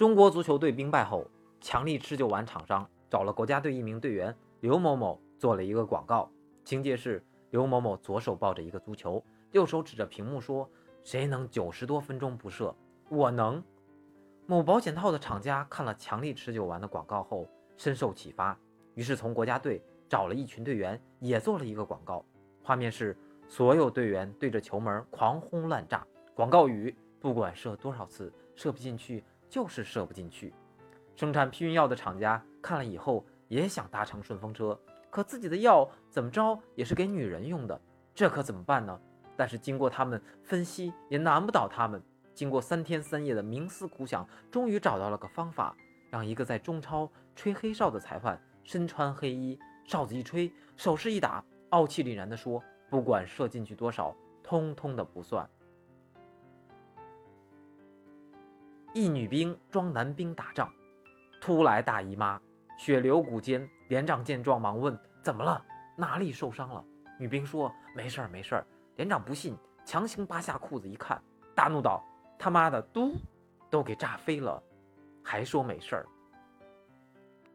中国足球队兵败后，强力吃酒丸厂商找了国家队一名队员刘某某做了一个广告，情节是刘某某左手抱着一个足球，右手指着屏幕说：“谁能九十多分钟不射？我能。”某保险套的厂家看了强力持久丸的广告后，深受启发，于是从国家队找了一群队员，也做了一个广告。画面是所有队员对着球门狂轰滥炸，广告语：“不管射多少次，射不进去。”就是射不进去。生产避孕药的厂家看了以后也想搭乘顺风车，可自己的药怎么着也是给女人用的，这可怎么办呢？但是经过他们分析，也难不倒他们。经过三天三夜的冥思苦想，终于找到了个方法，让一个在中超吹黑哨的裁判身穿黑衣，哨子一吹，手势一打，傲气凛然地说：“不管射进去多少，通通的不算。”一女兵装男兵打仗，突来大姨妈，血流骨间。连长见状，忙问：“怎么了？哪里受伤了？”女兵说：“没事儿，没事儿。”连长不信，强行扒下裤子一看，大怒道：“他妈的，嘟，都给炸飞了，还说没事儿。”